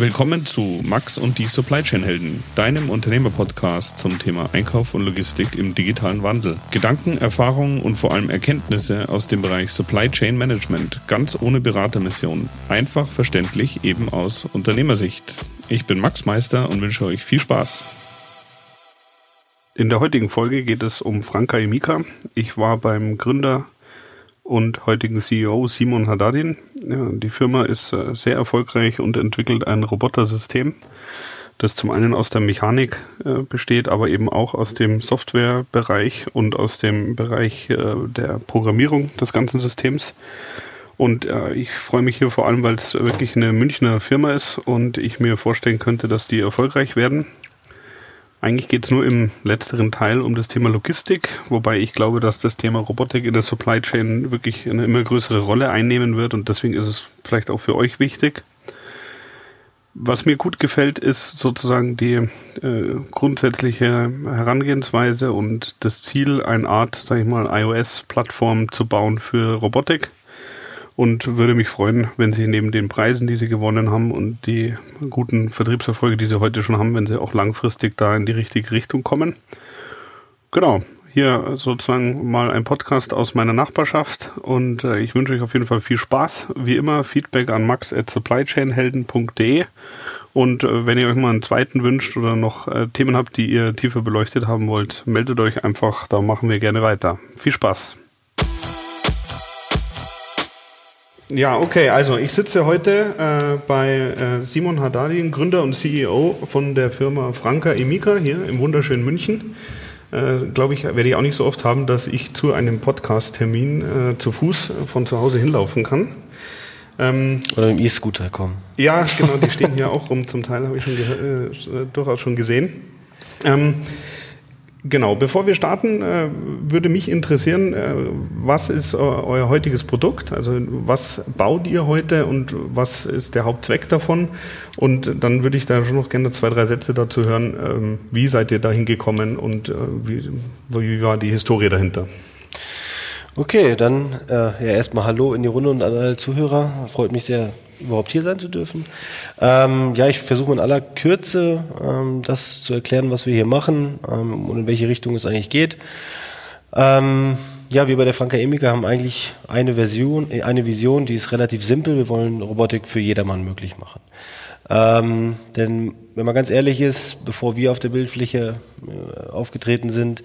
Willkommen zu Max und die Supply Chain Helden, deinem Unternehmerpodcast zum Thema Einkauf und Logistik im digitalen Wandel. Gedanken, Erfahrungen und vor allem Erkenntnisse aus dem Bereich Supply Chain Management, ganz ohne Beratermission, einfach verständlich eben aus Unternehmersicht. Ich bin Max Meister und wünsche euch viel Spaß. In der heutigen Folge geht es um Franka Emika. Ich war beim Gründer und heutigen CEO Simon Haddadin. Ja, die Firma ist äh, sehr erfolgreich und entwickelt ein Robotersystem, das zum einen aus der Mechanik äh, besteht, aber eben auch aus dem Softwarebereich und aus dem Bereich äh, der Programmierung des ganzen Systems. Und äh, ich freue mich hier vor allem, weil es wirklich eine Münchner Firma ist und ich mir vorstellen könnte, dass die erfolgreich werden. Eigentlich geht es nur im letzteren Teil um das Thema Logistik, wobei ich glaube, dass das Thema Robotik in der Supply Chain wirklich eine immer größere Rolle einnehmen wird und deswegen ist es vielleicht auch für euch wichtig. Was mir gut gefällt, ist sozusagen die äh, grundsätzliche Herangehensweise und das Ziel, eine Art, sag ich mal, iOS-Plattform zu bauen für Robotik und würde mich freuen, wenn Sie neben den Preisen, die Sie gewonnen haben und die guten Vertriebserfolge, die Sie heute schon haben, wenn Sie auch langfristig da in die richtige Richtung kommen. Genau, hier sozusagen mal ein Podcast aus meiner Nachbarschaft und äh, ich wünsche euch auf jeden Fall viel Spaß. Wie immer Feedback an max at supplychainhelden.de und äh, wenn ihr euch mal einen zweiten wünscht oder noch äh, Themen habt, die ihr tiefer beleuchtet haben wollt, meldet euch einfach, da machen wir gerne weiter. Viel Spaß! Ja, okay, also ich sitze heute äh, bei äh, Simon Haddadin, Gründer und CEO von der Firma Franka Emika hier im wunderschönen München. Äh, Glaube ich, werde ich auch nicht so oft haben, dass ich zu einem Podcast-Termin äh, zu Fuß von zu Hause hinlaufen kann. Ähm, Oder dem E-Scooter kommen. Ja, genau, die stehen hier auch rum, zum Teil habe ich schon äh, durchaus schon gesehen. Ähm, Genau, bevor wir starten, äh, würde mich interessieren, äh, was ist euer heutiges Produkt? Also was baut ihr heute und was ist der Hauptzweck davon? Und dann würde ich da schon noch gerne zwei, drei Sätze dazu hören. Ähm, wie seid ihr dahin gekommen und äh, wie, wie war die Historie dahinter? Okay, dann äh, ja erstmal Hallo in die Runde und an alle Zuhörer. Freut mich sehr, überhaupt hier sein zu dürfen. Ähm, ja, ich versuche in aller Kürze ähm, das zu erklären, was wir hier machen ähm, und in welche Richtung es eigentlich geht. Ähm, ja, wir bei der Franka Emika haben eigentlich eine Version, eine Vision, die ist relativ simpel. Wir wollen Robotik für jedermann möglich machen. Ähm, denn wenn man ganz ehrlich ist, bevor wir auf der Bildfläche äh, aufgetreten sind,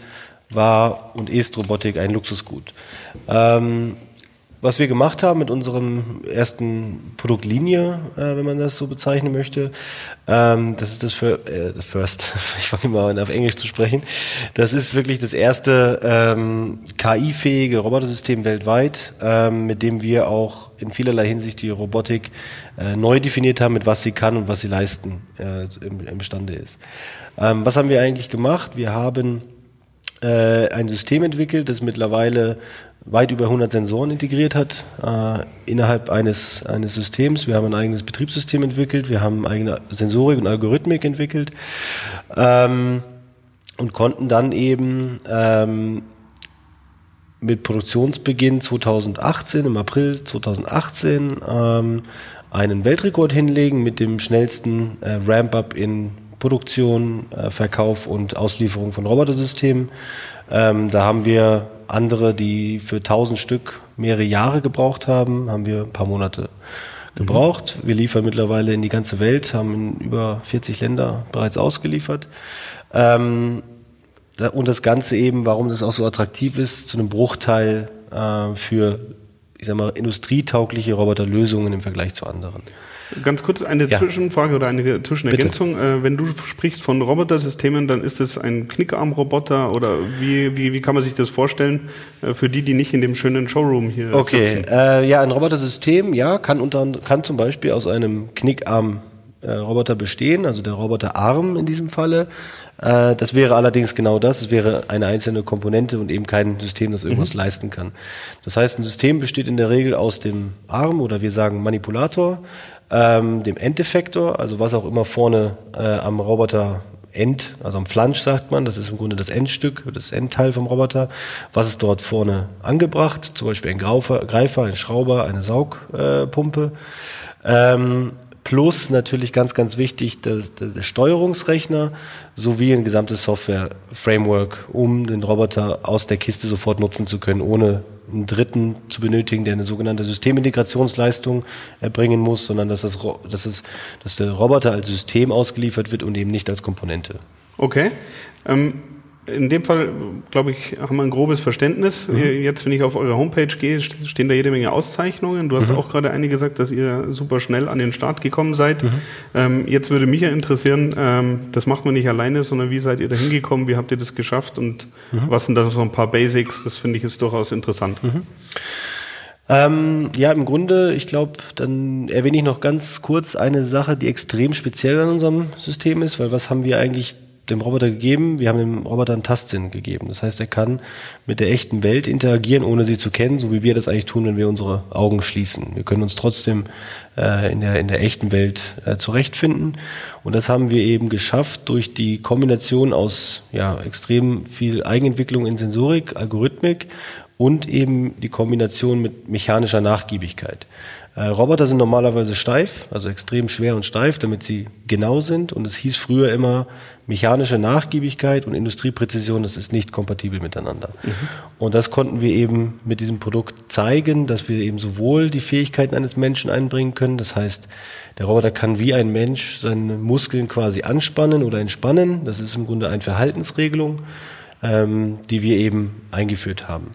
war und ist Robotik ein Luxusgut. Ähm, was wir gemacht haben mit unserem ersten Produktlinie, äh, wenn man das so bezeichnen möchte, ähm, das ist das für, äh, First, ich fange mal an auf Englisch zu sprechen, das ist wirklich das erste ähm, KI-fähige Robotersystem weltweit, ähm, mit dem wir auch in vielerlei Hinsicht die Robotik äh, neu definiert haben, mit was sie kann und was sie leisten äh, im, imstande ist. Ähm, was haben wir eigentlich gemacht? Wir haben äh, ein System entwickelt, das mittlerweile weit über 100 Sensoren integriert hat äh, innerhalb eines, eines Systems. Wir haben ein eigenes Betriebssystem entwickelt, wir haben eigene Sensorik und Algorithmik entwickelt ähm, und konnten dann eben ähm, mit Produktionsbeginn 2018, im April 2018, ähm, einen Weltrekord hinlegen mit dem schnellsten äh, Ramp-up in Produktion, äh, Verkauf und Auslieferung von Robotersystemen. Ähm, da haben wir andere, die für 1000 Stück mehrere Jahre gebraucht haben, haben wir ein paar Monate gebraucht. Mhm. Wir liefern mittlerweile in die ganze Welt, haben in über 40 Länder bereits ausgeliefert. Ähm, und das Ganze eben, warum das auch so attraktiv ist, zu einem Bruchteil äh, für, ich sag mal, industrietaugliche Roboterlösungen im Vergleich zu anderen. Ganz kurz eine ja. Zwischenfrage oder eine Zwischenergänzung. Äh, wenn du sprichst von Robotersystemen, dann ist es ein Knickarm-Roboter oder wie, wie, wie kann man sich das vorstellen äh, für die, die nicht in dem schönen Showroom hier okay. sitzen? Okay, äh, ja, ein Robotersystem, ja, kann, unter, kann zum Beispiel aus einem Knickarm äh, Roboter bestehen, also der Roboterarm in diesem Falle. Das wäre allerdings genau das. Es wäre eine einzelne Komponente und eben kein System, das irgendwas mhm. leisten kann. Das heißt, ein System besteht in der Regel aus dem Arm oder wir sagen Manipulator, ähm, dem Endeffektor, also was auch immer vorne äh, am Roboter End, also am Flansch sagt man, das ist im Grunde das Endstück, das Endteil vom Roboter. Was ist dort vorne angebracht? Zum Beispiel ein Greifer, ein Schrauber, eine Saugpumpe. Ähm, plus natürlich ganz, ganz wichtig der, der Steuerungsrechner sowie ein gesamtes Software-Framework, um den Roboter aus der Kiste sofort nutzen zu können, ohne einen Dritten zu benötigen, der eine sogenannte Systemintegrationsleistung erbringen muss, sondern dass, das, dass, es, dass der Roboter als System ausgeliefert wird und eben nicht als Komponente. Okay. Ähm, in dem Fall, glaube ich, haben wir ein grobes Verständnis. Mhm. Jetzt, wenn ich auf eure Homepage gehe, stehen da jede Menge Auszeichnungen. Du hast mhm. auch gerade eine gesagt, dass ihr super schnell an den Start gekommen seid. Mhm. Ähm, jetzt würde mich ja interessieren, ähm, das macht man nicht alleine, sondern wie seid ihr da hingekommen? Wie habt ihr das geschafft? Und mhm. was sind da so ein paar Basics? Das finde ich ist durchaus interessant. Mhm. Ähm, ja, im Grunde, ich glaube, dann erwähne ich noch ganz kurz eine Sache, die extrem speziell an unserem System ist, weil was haben wir eigentlich dem Roboter gegeben, wir haben dem Roboter einen Tastsinn gegeben. Das heißt, er kann mit der echten Welt interagieren, ohne sie zu kennen, so wie wir das eigentlich tun, wenn wir unsere Augen schließen. Wir können uns trotzdem äh, in, der, in der echten Welt äh, zurechtfinden. Und das haben wir eben geschafft durch die Kombination aus ja, extrem viel Eigenentwicklung in Sensorik, Algorithmik und eben die Kombination mit mechanischer Nachgiebigkeit. Äh, Roboter sind normalerweise steif, also extrem schwer und steif, damit sie genau sind. Und es hieß früher immer, mechanische Nachgiebigkeit und Industriepräzision, das ist nicht kompatibel miteinander. Mhm. Und das konnten wir eben mit diesem Produkt zeigen, dass wir eben sowohl die Fähigkeiten eines Menschen einbringen können, das heißt, der Roboter kann wie ein Mensch seine Muskeln quasi anspannen oder entspannen. Das ist im Grunde eine Verhaltensregelung, ähm, die wir eben eingeführt haben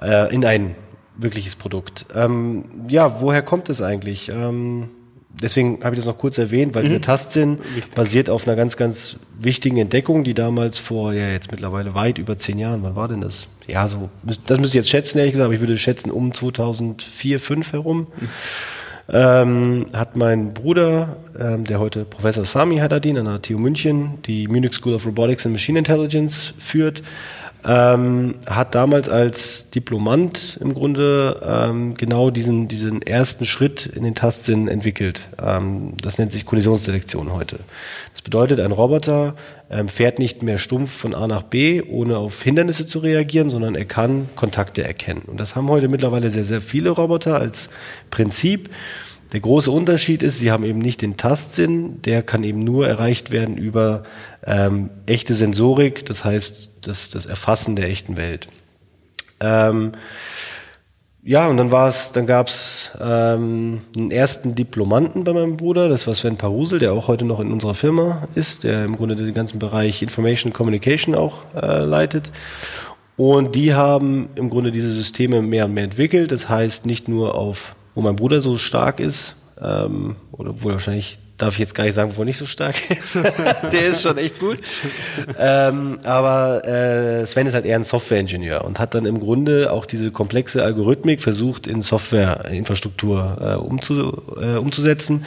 äh, in ein wirkliches Produkt. Ähm, ja, woher kommt es eigentlich? Ähm, deswegen habe ich das noch kurz erwähnt, weil mhm. dieser Tastsinn Wichtig. basiert auf einer ganz, ganz wichtigen Entdeckung, die damals vor, ja jetzt mittlerweile weit über zehn Jahren, wann war denn das? Ja, so, das müsste ich jetzt schätzen, ehrlich gesagt, aber ich würde schätzen um 2004, 2005 herum. Mhm. Ähm, hat mein Bruder, ähm, der heute Professor Sami Haddadin an der TU München, die Munich School of Robotics and Machine Intelligence führt, ähm, hat damals als Diplomant im Grunde ähm, genau diesen, diesen ersten Schritt in den Tastsinn entwickelt. Ähm, das nennt sich Kollisionsdetektion heute. Das bedeutet, ein Roboter ähm, fährt nicht mehr stumpf von A nach B, ohne auf Hindernisse zu reagieren, sondern er kann Kontakte erkennen. Und das haben heute mittlerweile sehr, sehr viele Roboter als Prinzip. Der große Unterschied ist, sie haben eben nicht den Tastsinn, der kann eben nur erreicht werden über ähm, echte Sensorik, das heißt das, das Erfassen der echten Welt. Ähm, ja, und dann war es, dann gab es ähm, einen ersten Diplomanten bei meinem Bruder, das war Sven Parusel, der auch heute noch in unserer Firma ist, der im Grunde den ganzen Bereich Information Communication auch äh, leitet. Und die haben im Grunde diese Systeme mehr und mehr entwickelt. Das heißt, nicht nur auf wo mein Bruder so stark ist, ähm, oder wohl wahrscheinlich darf ich jetzt gar nicht sagen, wo nicht so stark ist. Der ist schon echt gut. ähm, aber äh, Sven ist halt eher ein Software-Ingenieur und hat dann im Grunde auch diese komplexe Algorithmik versucht in Software-Infrastruktur äh, umzu, äh, umzusetzen.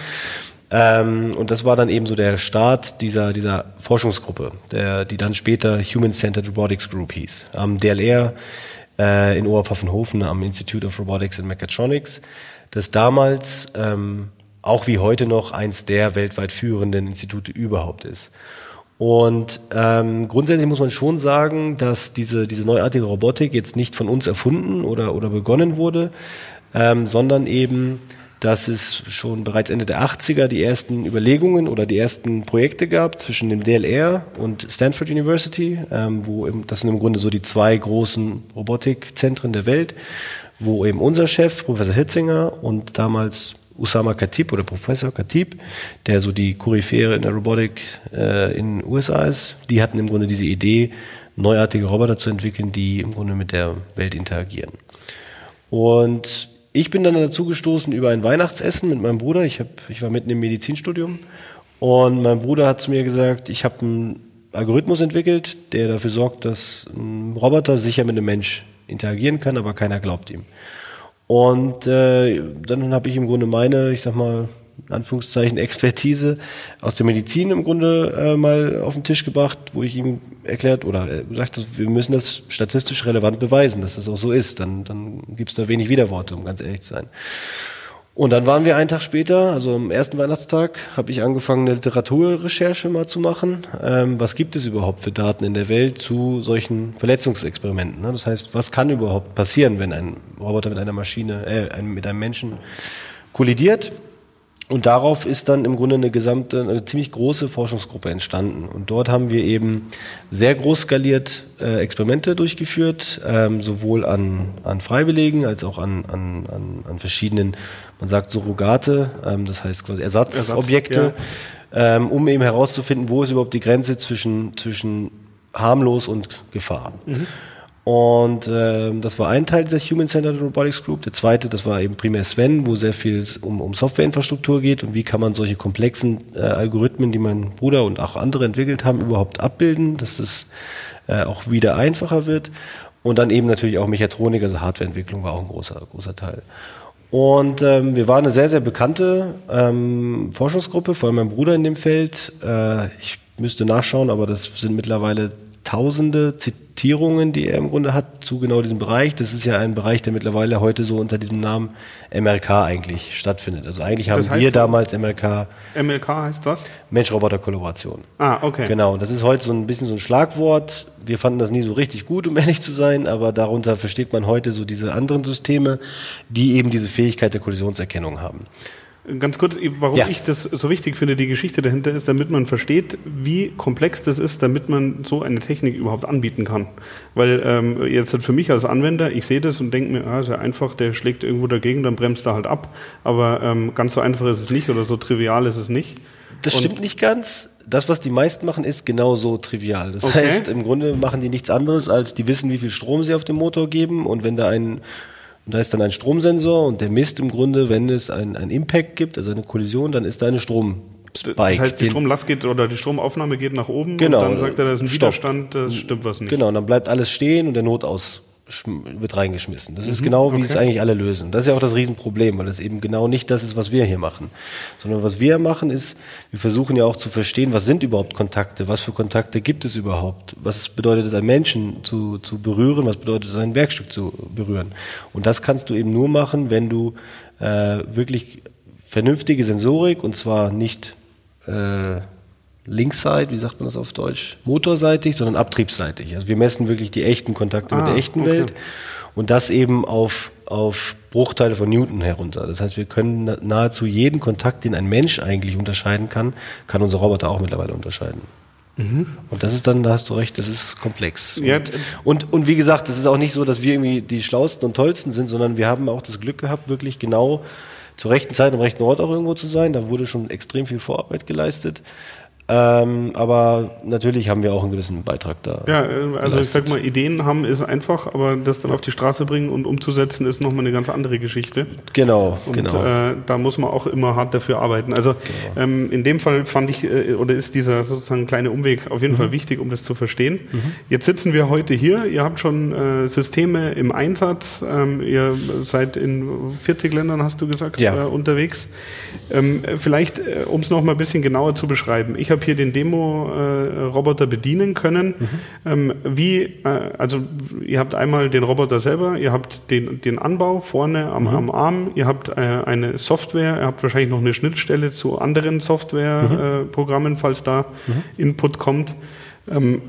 Ähm, und das war dann eben so der Start dieser, dieser Forschungsgruppe, der, die dann später Human-Centered Robotics Group hieß. Am DLR äh, in Oberpfaffenhofen am Institute of Robotics and Mechatronics das damals ähm, auch wie heute noch eins der weltweit führenden Institute überhaupt ist. Und ähm, grundsätzlich muss man schon sagen, dass diese, diese neuartige Robotik jetzt nicht von uns erfunden oder, oder begonnen wurde, ähm, sondern eben, dass es schon bereits Ende der 80er die ersten Überlegungen oder die ersten Projekte gab zwischen dem DLR und Stanford University, ähm, wo im, das sind im Grunde so die zwei großen Robotikzentren der Welt wo eben unser Chef, Professor Hitzinger und damals Usama Khatib oder Professor Khatib, der so die Koryphäre in der Robotik äh, in den USA ist, die hatten im Grunde diese Idee, neuartige Roboter zu entwickeln, die im Grunde mit der Welt interagieren. Und ich bin dann dazu gestoßen über ein Weihnachtsessen mit meinem Bruder. Ich, hab, ich war mitten im Medizinstudium und mein Bruder hat zu mir gesagt, ich habe einen Algorithmus entwickelt, der dafür sorgt, dass ein Roboter sicher mit einem Mensch interagieren kann, aber keiner glaubt ihm. Und äh, dann habe ich im Grunde meine, ich sag mal, in Anführungszeichen Expertise aus der Medizin im Grunde äh, mal auf den Tisch gebracht, wo ich ihm erklärt oder äh, gesagt, wir müssen das statistisch relevant beweisen, dass das auch so ist. Dann, dann gibt es da wenig Widerworte, um ganz ehrlich zu sein. Und dann waren wir einen Tag später, also am ersten Weihnachtstag, habe ich angefangen, eine Literaturrecherche mal zu machen. Ähm, was gibt es überhaupt für Daten in der Welt zu solchen Verletzungsexperimenten? Ne? Das heißt, was kann überhaupt passieren, wenn ein Roboter mit einer Maschine, äh, mit einem Menschen kollidiert? Und darauf ist dann im Grunde eine gesamte, eine ziemlich große Forschungsgruppe entstanden. Und dort haben wir eben sehr groß skaliert äh, Experimente durchgeführt, ähm, sowohl an, an Freiwilligen als auch an, an, an, an verschiedenen, man sagt Surrogate, ähm, das heißt quasi Ersatzobjekte, Ersatz, ja. ähm, um eben herauszufinden, wo ist überhaupt die Grenze zwischen, zwischen harmlos und Gefahr. Mhm. Und äh, das war ein Teil dieser Human-Centered Robotics Group. Der zweite, das war eben primär Sven, wo sehr viel um, um Softwareinfrastruktur geht und wie kann man solche komplexen äh, Algorithmen, die mein Bruder und auch andere entwickelt haben, überhaupt abbilden, dass das äh, auch wieder einfacher wird. Und dann eben natürlich auch Mechatronik, also Hardwareentwicklung war auch ein großer, großer Teil. Und ähm, wir waren eine sehr, sehr bekannte ähm, Forschungsgruppe, vor allem mein Bruder in dem Feld. Äh, ich müsste nachschauen, aber das sind mittlerweile tausende Zitierungen, die er im Grunde hat zu genau diesem Bereich. Das ist ja ein Bereich, der mittlerweile heute so unter diesem Namen MLK eigentlich stattfindet. Also eigentlich haben wir damals MLK. MLK heißt was? Mensch-Roboter-Kollaboration. Ah, okay. Genau. Das ist heute so ein bisschen so ein Schlagwort. Wir fanden das nie so richtig gut, um ehrlich zu sein, aber darunter versteht man heute so diese anderen Systeme, die eben diese Fähigkeit der Kollisionserkennung haben. Ganz kurz, warum ja. ich das so wichtig finde, die Geschichte dahinter ist, damit man versteht, wie komplex das ist, damit man so eine Technik überhaupt anbieten kann. Weil ähm, jetzt für mich als Anwender, ich sehe das und denke mir, ah, ist ja einfach, der schlägt irgendwo dagegen, dann bremst er halt ab. Aber ähm, ganz so einfach ist es nicht oder so trivial ist es nicht. Das und stimmt nicht ganz. Das, was die meisten machen, ist genauso trivial. Das okay. heißt, im Grunde machen die nichts anderes, als die wissen, wie viel Strom sie auf dem Motor geben und wenn da ein und da ist dann ein Stromsensor und der misst im Grunde, wenn es ein, ein Impact gibt, also eine Kollision, dann ist da eine Strom. Spike. Das heißt, die Stromlast geht oder die Stromaufnahme geht nach oben genau, und dann sagt er, da ist ein. Widerstand, das stimmt was nicht. Genau, und dann bleibt alles stehen und der Notaus wird reingeschmissen. Das ist mhm, genau, wie okay. es eigentlich alle lösen. Das ist ja auch das Riesenproblem, weil das eben genau nicht das ist, was wir hier machen. Sondern was wir machen ist, wir versuchen ja auch zu verstehen, was sind überhaupt Kontakte, was für Kontakte gibt es überhaupt, was bedeutet es, einen Menschen zu, zu berühren, was bedeutet es, ein Werkstück zu berühren. Und das kannst du eben nur machen, wenn du äh, wirklich vernünftige Sensorik und zwar nicht äh, Linksside, wie sagt man das auf Deutsch, motorseitig, sondern abtriebsseitig. Also wir messen wirklich die echten Kontakte ah, mit der echten okay. Welt und das eben auf, auf Bruchteile von Newton herunter. Das heißt, wir können nahezu jeden Kontakt, den ein Mensch eigentlich unterscheiden kann, kann unser Roboter auch mittlerweile unterscheiden. Mhm. Und das ist dann, da hast du recht, das ist komplex. Ja. Und, und, und wie gesagt, es ist auch nicht so, dass wir irgendwie die schlausten und tollsten sind, sondern wir haben auch das Glück gehabt, wirklich genau zur rechten Zeit am rechten Ort auch irgendwo zu sein. Da wurde schon extrem viel Vorarbeit geleistet. Ähm, aber natürlich haben wir auch einen gewissen Beitrag da. Ja, äh, also ich sag mal, Ideen haben ist einfach, aber das dann auf die Straße bringen und umzusetzen ist nochmal eine ganz andere Geschichte. Genau, und, genau. Äh, da muss man auch immer hart dafür arbeiten. Also genau. ähm, in dem Fall fand ich, äh, oder ist dieser sozusagen kleine Umweg auf jeden mhm. Fall wichtig, um das zu verstehen. Mhm. Jetzt sitzen wir heute hier, ihr habt schon äh, Systeme im Einsatz, ähm, ihr seid in 40 Ländern, hast du gesagt, ja. Äh, unterwegs. Ähm, vielleicht, äh, um es nochmal ein bisschen genauer zu beschreiben. Ich habe hier den Demo-Roboter bedienen können. Mhm. Ähm, wie, äh, also ihr habt einmal den Roboter selber, ihr habt den, den Anbau vorne am, mhm. am Arm, ihr habt äh, eine Software, ihr habt wahrscheinlich noch eine Schnittstelle zu anderen Softwareprogrammen, mhm. äh, falls da mhm. Input kommt. Ähm,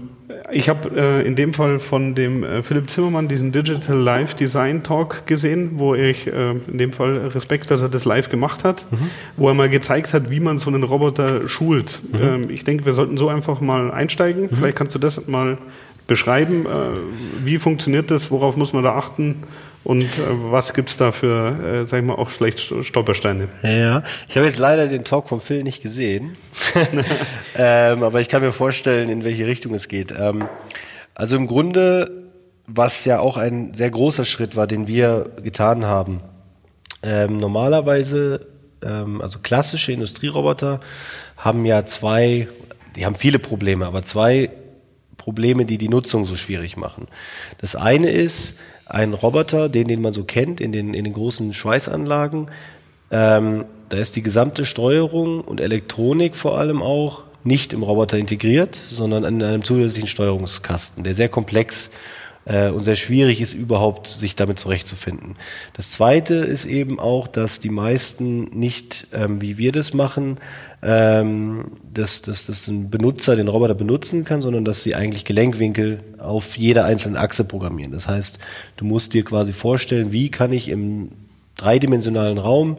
ich habe äh, in dem Fall von dem äh, Philipp Zimmermann diesen Digital Live Design Talk gesehen, wo ich äh, in dem Fall Respekt, dass er das live gemacht hat, mhm. wo er mal gezeigt hat, wie man so einen Roboter schult. Mhm. Ähm, ich denke, wir sollten so einfach mal einsteigen. Mhm. Vielleicht kannst du das mal beschreiben. Äh, wie funktioniert das? Worauf muss man da achten? Und äh, was gibt's da für, äh, sag ich mal, auch vielleicht Stolpersteine? Ja, ich habe jetzt leider den Talk vom Phil nicht gesehen, ähm, aber ich kann mir vorstellen, in welche Richtung es geht. Ähm, also im Grunde, was ja auch ein sehr großer Schritt war, den wir getan haben. Ähm, normalerweise, ähm, also klassische Industrieroboter haben ja zwei, die haben viele Probleme, aber zwei Probleme, die die Nutzung so schwierig machen. Das eine ist, ein Roboter, den, den man so kennt, in den, in den großen Schweißanlagen. Ähm, da ist die gesamte Steuerung und Elektronik vor allem auch nicht im Roboter integriert, sondern in einem zusätzlichen Steuerungskasten, der sehr komplex äh, und sehr schwierig ist, überhaupt sich damit zurechtzufinden. Das Zweite ist eben auch, dass die meisten nicht, ähm, wie wir das machen, ähm, dass, dass, dass ein Benutzer den Roboter benutzen kann, sondern dass sie eigentlich Gelenkwinkel auf jeder einzelnen Achse programmieren. Das heißt, du musst dir quasi vorstellen, wie kann ich im dreidimensionalen Raum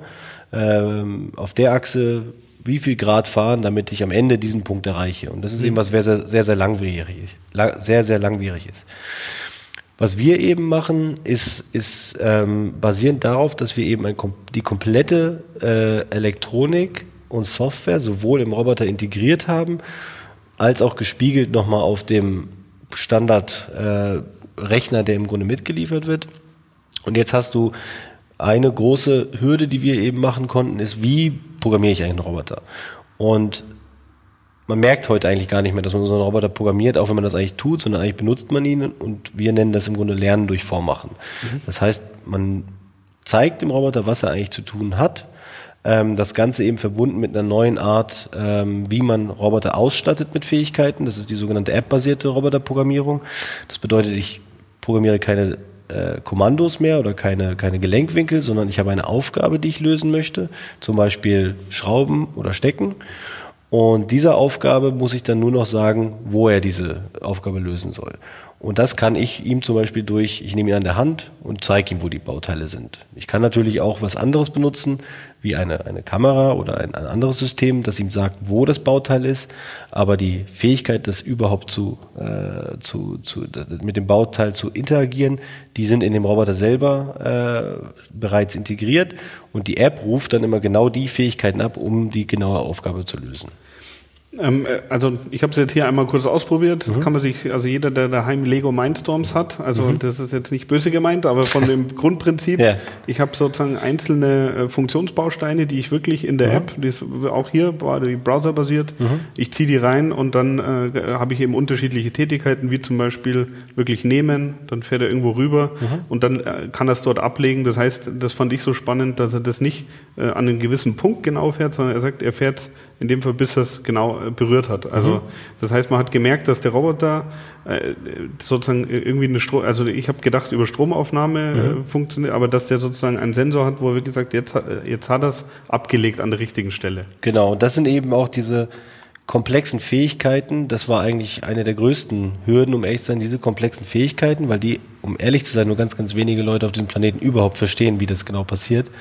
ähm, auf der Achse wie viel Grad fahren, damit ich am Ende diesen Punkt erreiche. Und das ist eben was sehr, sehr, sehr, langwierig, sehr, sehr langwierig ist. Was wir eben machen, ist, ist ähm, basierend darauf, dass wir eben ein, die komplette äh, Elektronik und Software sowohl im Roboter integriert haben, als auch gespiegelt nochmal auf dem Standardrechner, äh, der im Grunde mitgeliefert wird. Und jetzt hast du eine große Hürde, die wir eben machen konnten, ist, wie programmiere ich eigentlich einen Roboter? Und man merkt heute eigentlich gar nicht mehr, dass man so einen Roboter programmiert, auch wenn man das eigentlich tut, sondern eigentlich benutzt man ihn und wir nennen das im Grunde Lernen durch Vormachen. Mhm. Das heißt, man zeigt dem Roboter, was er eigentlich zu tun hat. Ähm, das Ganze eben verbunden mit einer neuen Art, ähm, wie man Roboter ausstattet mit Fähigkeiten. Das ist die sogenannte App-basierte Roboterprogrammierung. Das bedeutet, ich programmiere keine äh, Kommandos mehr oder keine, keine Gelenkwinkel, sondern ich habe eine Aufgabe, die ich lösen möchte, zum Beispiel Schrauben oder Stecken. Und dieser Aufgabe muss ich dann nur noch sagen, wo er diese Aufgabe lösen soll. Und das kann ich ihm zum Beispiel durch, ich nehme ihn an der Hand und zeige ihm, wo die Bauteile sind. Ich kann natürlich auch was anderes benutzen, wie eine, eine Kamera oder ein, ein anderes System, das ihm sagt, wo das Bauteil ist. Aber die Fähigkeit, das überhaupt zu, äh, zu, zu, mit dem Bauteil zu interagieren, die sind in dem Roboter selber äh, bereits integriert. Und die App ruft dann immer genau die Fähigkeiten ab, um die genaue Aufgabe zu lösen. Ähm, äh, also ich habe es jetzt hier einmal kurz ausprobiert. Das mhm. kann man sich, also jeder, der daheim Lego Mindstorms hat, also mhm. das ist jetzt nicht böse gemeint, aber von dem Grundprinzip, ja. ich habe sozusagen einzelne äh, Funktionsbausteine, die ich wirklich in der mhm. App, die ist auch hier war die browserbasiert, mhm. ich ziehe die rein und dann äh, habe ich eben unterschiedliche Tätigkeiten, wie zum Beispiel wirklich nehmen, dann fährt er irgendwo rüber mhm. und dann äh, kann er es dort ablegen. Das heißt, das fand ich so spannend, dass er das nicht äh, an einem gewissen Punkt genau fährt, sondern er sagt, er fährt in dem Fall bis er es genau äh, berührt hat. Also mhm. das heißt, man hat gemerkt, dass der Roboter äh, sozusagen irgendwie eine Strom, also ich habe gedacht über Stromaufnahme äh, mhm. äh, funktioniert, aber dass der sozusagen einen Sensor hat, wo er wirklich sagt, jetzt, jetzt hat er es abgelegt an der richtigen Stelle. Genau, das sind eben auch diese komplexen Fähigkeiten, das war eigentlich eine der größten Hürden, um ehrlich zu sein, diese komplexen Fähigkeiten, weil die, um ehrlich zu sein, nur ganz, ganz wenige Leute auf diesem Planeten überhaupt verstehen, wie das genau passiert.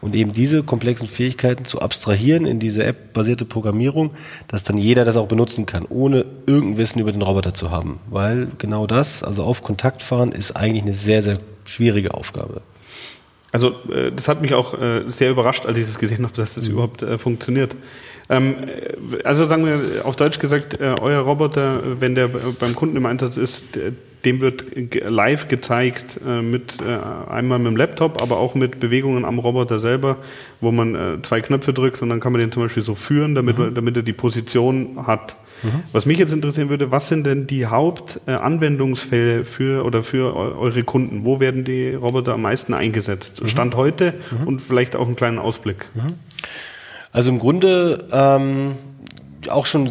Und eben diese komplexen Fähigkeiten zu abstrahieren in diese App-basierte Programmierung, dass dann jeder das auch benutzen kann, ohne irgendein Wissen über den Roboter zu haben. Weil genau das, also auf Kontakt fahren, ist eigentlich eine sehr, sehr schwierige Aufgabe. Also äh, das hat mich auch äh, sehr überrascht, als ich das gesehen habe, dass das mhm. überhaupt äh, funktioniert. Ähm, also sagen wir auf Deutsch gesagt, euer Roboter, wenn der beim Kunden im Einsatz ist, dem wird live gezeigt äh, mit äh, einmal mit dem Laptop, aber auch mit Bewegungen am Roboter selber, wo man äh, zwei Knöpfe drückt und dann kann man den zum Beispiel so führen, damit, mhm. damit er die Position hat. Mhm. Was mich jetzt interessieren würde, was sind denn die Hauptanwendungsfälle für oder für eure Kunden? Wo werden die Roboter am meisten eingesetzt? Mhm. Stand heute mhm. und vielleicht auch einen kleinen Ausblick. Also im Grunde ähm auch schon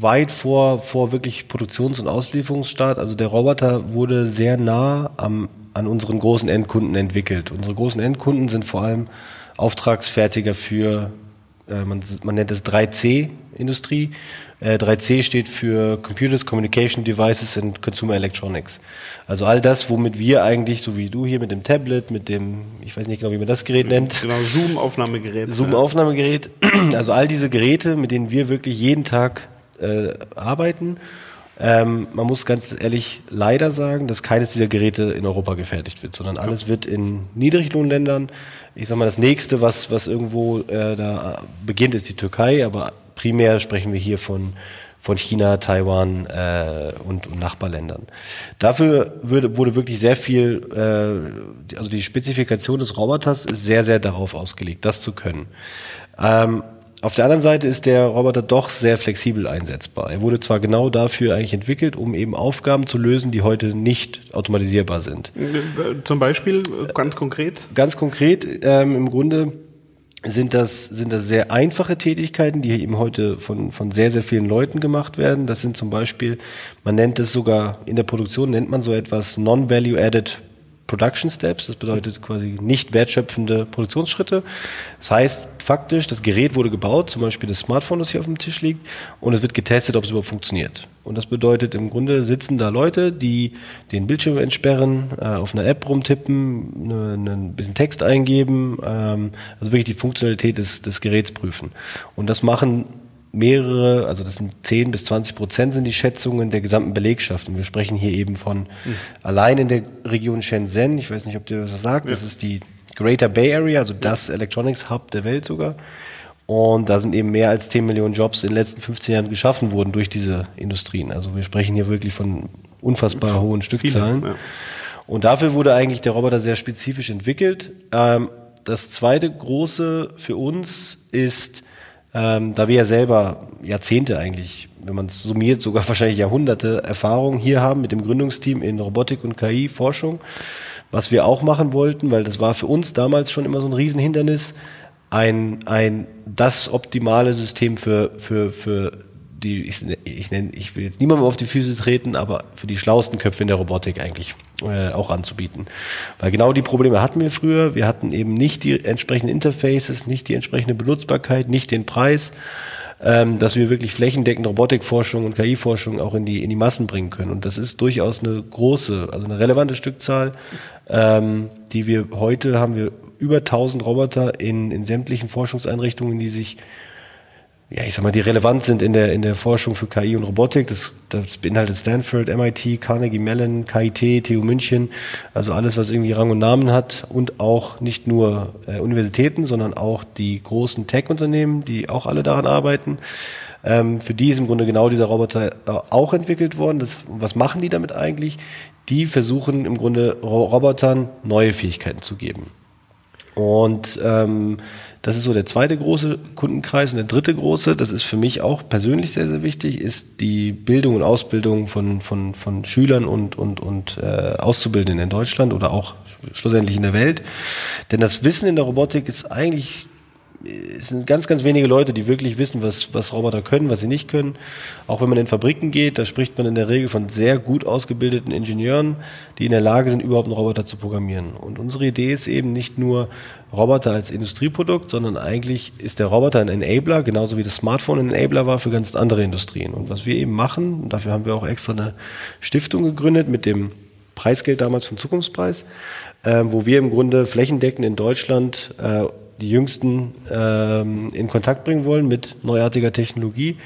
weit vor, vor wirklich Produktions- und Auslieferungsstart. Also der Roboter wurde sehr nah am, an unseren großen Endkunden entwickelt. Unsere großen Endkunden sind vor allem Auftragsfertiger für, äh, man, man nennt es 3C-Industrie. Äh, 3C steht für Computers, Communication Devices and Consumer Electronics. Also all das, womit wir eigentlich, so wie du hier mit dem Tablet, mit dem, ich weiß nicht genau, wie man das Gerät nennt. Genau, Zoom-Aufnahmegerät. Zoom-Aufnahmegerät. Also all diese Geräte, mit denen wir wirklich jeden Tag äh, arbeiten. Ähm, man muss ganz ehrlich leider sagen, dass keines dieser Geräte in Europa gefertigt wird, sondern alles wird in Niedriglohnländern. Ich sag mal, das nächste, was, was irgendwo äh, da beginnt, ist die Türkei, aber primär sprechen wir hier von von China, Taiwan äh, und, und Nachbarländern. Dafür würde, wurde wirklich sehr viel, äh, also die Spezifikation des Roboters ist sehr, sehr darauf ausgelegt, das zu können. Ähm, auf der anderen Seite ist der Roboter doch sehr flexibel einsetzbar. Er wurde zwar genau dafür eigentlich entwickelt, um eben Aufgaben zu lösen, die heute nicht automatisierbar sind. Zum Beispiel, ganz konkret? Ganz konkret, ähm, im Grunde sind das, sind das sehr einfache Tätigkeiten, die eben heute von, von sehr, sehr vielen Leuten gemacht werden. Das sind zum Beispiel, man nennt es sogar, in der Produktion nennt man so etwas Non-Value-Added Production Steps, das bedeutet quasi nicht wertschöpfende Produktionsschritte. Das heißt faktisch, das Gerät wurde gebaut, zum Beispiel das Smartphone, das hier auf dem Tisch liegt, und es wird getestet, ob es überhaupt funktioniert. Und das bedeutet im Grunde sitzen da Leute, die den Bildschirm entsperren, äh, auf einer App rumtippen, ne, ein bisschen Text eingeben, ähm, also wirklich die Funktionalität des, des Geräts prüfen. Und das machen mehrere, also das sind 10 bis 20 Prozent sind die Schätzungen der gesamten Belegschaft. Und wir sprechen hier eben von mhm. allein in der Region Shenzhen, ich weiß nicht, ob dir das sagt, ja. das ist die Greater Bay Area, also das Electronics Hub der Welt sogar. Und da sind eben mehr als 10 Millionen Jobs in den letzten 15 Jahren geschaffen worden durch diese Industrien. Also wir sprechen hier wirklich von unfassbar hohen Stückzahlen. Viele, ja. Und dafür wurde eigentlich der Roboter sehr spezifisch entwickelt. Ähm, das zweite große für uns ist ähm, da wir ja selber Jahrzehnte eigentlich, wenn man es summiert, sogar wahrscheinlich Jahrhunderte Erfahrung hier haben mit dem Gründungsteam in Robotik und KI-Forschung, was wir auch machen wollten, weil das war für uns damals schon immer so ein Riesenhindernis, ein, ein das optimale System für, für, für die, ich, ich, nenn, ich will jetzt niemandem auf die Füße treten, aber für die schlauesten Köpfe in der Robotik eigentlich äh, auch anzubieten. Weil genau die Probleme hatten wir früher. Wir hatten eben nicht die entsprechenden Interfaces, nicht die entsprechende Benutzbarkeit, nicht den Preis, ähm, dass wir wirklich flächendeckend Robotikforschung und KI-Forschung auch in die, in die Massen bringen können. Und das ist durchaus eine große, also eine relevante Stückzahl, ähm, die wir heute haben wir über 1000 Roboter in, in sämtlichen Forschungseinrichtungen, die sich ja, ich sag mal, die relevant sind in der, in der Forschung für KI und Robotik. Das, das beinhaltet Stanford, MIT, Carnegie Mellon, KIT, TU München, also alles, was irgendwie Rang und Namen hat und auch nicht nur äh, Universitäten, sondern auch die großen Tech-Unternehmen, die auch alle daran arbeiten. Ähm, für die ist im Grunde genau dieser Roboter äh, auch entwickelt worden. Das, was machen die damit eigentlich? Die versuchen im Grunde Robotern neue Fähigkeiten zu geben. Und ähm, das ist so der zweite große Kundenkreis. Und der dritte große, das ist für mich auch persönlich sehr, sehr wichtig, ist die Bildung und Ausbildung von, von, von Schülern und, und, und äh, Auszubildenden in Deutschland oder auch schlussendlich in der Welt. Denn das Wissen in der Robotik ist eigentlich es sind ganz, ganz wenige Leute, die wirklich wissen, was, was Roboter können, was sie nicht können. Auch wenn man in Fabriken geht, da spricht man in der Regel von sehr gut ausgebildeten Ingenieuren, die in der Lage sind, überhaupt einen Roboter zu programmieren. Und unsere Idee ist eben nicht nur Roboter als Industrieprodukt, sondern eigentlich ist der Roboter ein Enabler, genauso wie das Smartphone ein Enabler war für ganz andere Industrien. Und was wir eben machen, dafür haben wir auch extra eine Stiftung gegründet mit dem Preisgeld damals vom Zukunftspreis, äh, wo wir im Grunde flächendeckend in Deutschland äh, die Jüngsten ähm, in Kontakt bringen wollen mit neuartiger Technologie.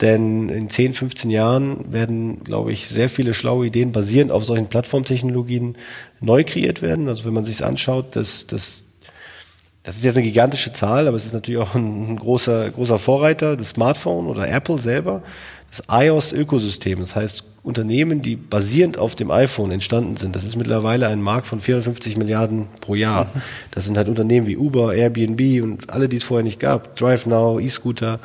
Denn in 10, 15 Jahren werden, glaube ich, sehr viele schlaue Ideen basierend auf solchen Plattformtechnologien neu kreiert werden. Also wenn man sich anschaut, dass das das ist jetzt eine gigantische Zahl, aber es ist natürlich auch ein, ein großer, großer Vorreiter, das Smartphone oder Apple selber, das iOS-Ökosystem. Das heißt, Unternehmen, die basierend auf dem iPhone entstanden sind, das ist mittlerweile ein Markt von 450 Milliarden pro Jahr. Das sind halt Unternehmen wie Uber, Airbnb und alle, die es vorher nicht gab, DriveNow, E-Scooter.